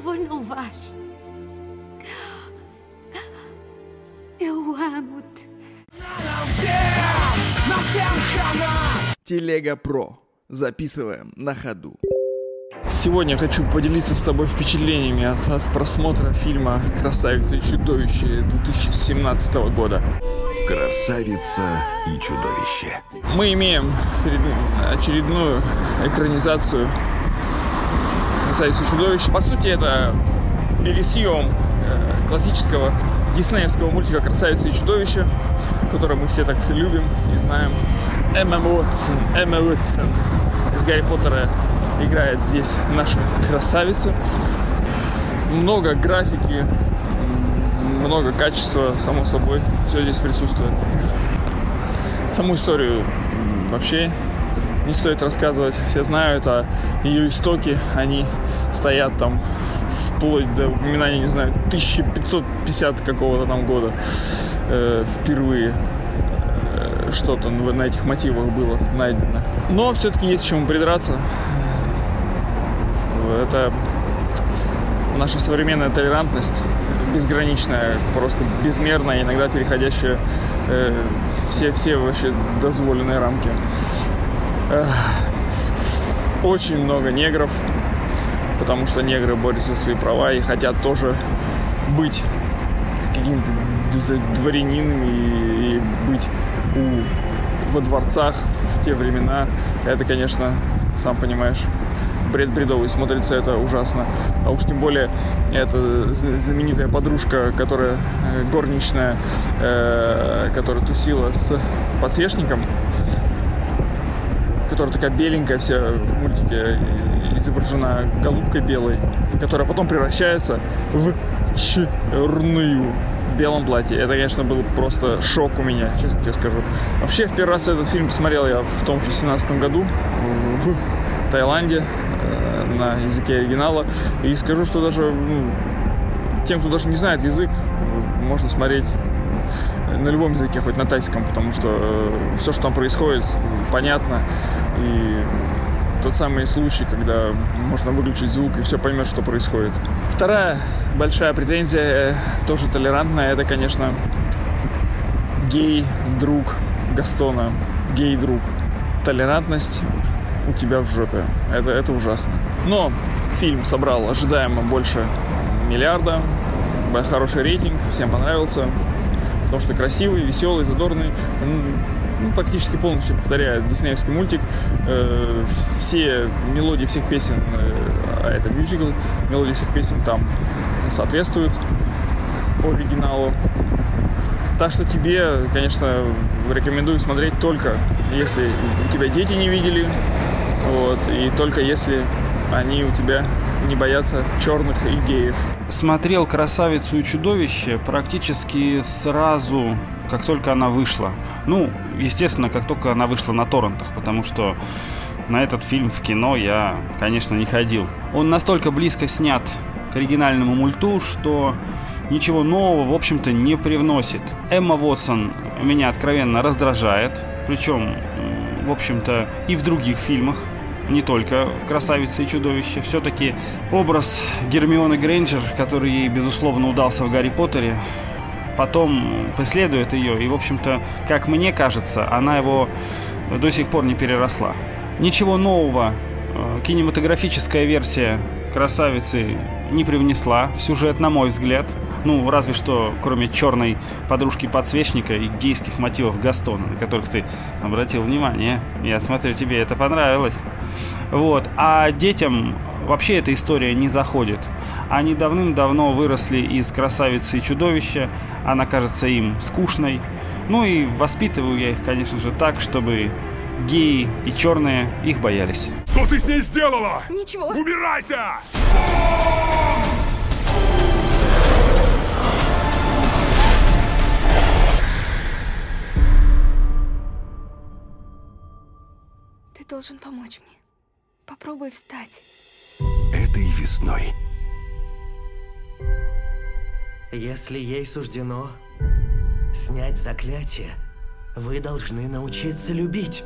favor, não vás. Eu amo-te. Телега Про. Записываем на ходу. Сегодня хочу поделиться с тобой впечатлениями от, от просмотра фильма «Красавица и чудовище» 2017 года. Красавица и чудовище. Мы имеем очередную экранизацию «Красавицы и чудовища». По сути, это пересъем э, классического диснеевского мультика «Красавица и чудовище», который мы все так любим и знаем. Эмма Уотсон, Эмма Уотсон из «Гарри Поттера» играет здесь наша красавица. Много графики, много качества, само собой, все здесь присутствует. Саму историю вообще не стоит рассказывать. Все знают о ее истоке. Они стоят там вплоть до упоминания, не знаю, 1550 какого-то там года э, впервые э, что-то на этих мотивах было найдено. Но все-таки есть чему придраться. Это наша современная толерантность безграничная, просто безмерная, иногда переходящая э, все, все вообще дозволенные рамки. Очень много негров, потому что негры борются за свои права и хотят тоже быть какими-то дворянинами и, быть у, во дворцах в те времена. Это, конечно, сам понимаешь, бред бредовый, смотрится это ужасно. А уж тем более эта зна- знаменитая подружка, которая э, горничная, э, которая тусила с подсвечником, которая такая беленькая вся в мультике изображена голубкой белой, которая потом превращается в черную в белом платье. Это, конечно, был просто шок у меня, честно тебе скажу. Вообще, в первый раз этот фильм посмотрел я в том же 17 году в Таиланде э, на языке оригинала. И скажу, что даже ну, тем, кто даже не знает язык, можно смотреть на любом языке, хоть на тайском, потому что все, что там происходит, понятно. И тот самый случай, когда можно выключить звук и все поймет, что происходит. Вторая большая претензия, э, тоже толерантная, это, конечно, гей-друг Гастона. Гей-друг. Толерантность у тебя в жопе. Это, это ужасно. Но фильм собрал ожидаемо больше миллиарда. Хороший рейтинг, всем понравился. Потому что красивый, веселый, задорный. Ну, практически полностью повторяет диснеевский мультик. Э, все мелодии всех песен, э, а это мюзикл, мелодии всех песен там соответствуют оригиналу. Так что тебе, конечно, рекомендую смотреть только если у тебя дети не видели, вот, и только если они у тебя не боятся черных и геев. Смотрел «Красавицу и чудовище» практически сразу, как только она вышла. Ну, естественно, как только она вышла на торрентах, потому что на этот фильм в кино я, конечно, не ходил. Он настолько близко снят к оригинальному мульту, что ничего нового, в общем-то, не привносит. Эмма Уотсон меня откровенно раздражает, причем, в общем-то, и в других фильмах не только в «Красавице и чудовище». Все-таки образ Гермионы Грейнджер, который ей, безусловно, удался в «Гарри Поттере», потом преследует ее. И, в общем-то, как мне кажется, она его до сих пор не переросла. Ничего нового э, кинематографическая версия «Красавицы» не привнесла в сюжет, на мой взгляд. Ну, разве что, кроме черной подружки подсвечника и гейских мотивов Гастона, на которых ты обратил внимание. Я смотрю, тебе это понравилось. Вот. А детям вообще эта история не заходит. Они давным-давно выросли из «Красавицы и чудовища». Она кажется им скучной. Ну и воспитываю я их, конечно же, так, чтобы геи и черные их боялись. Что ты с ней сделала? Ничего. Убирайся! Должен помочь мне. Попробуй встать. Этой весной Если ей суждено снять заклятие, вы должны научиться любить.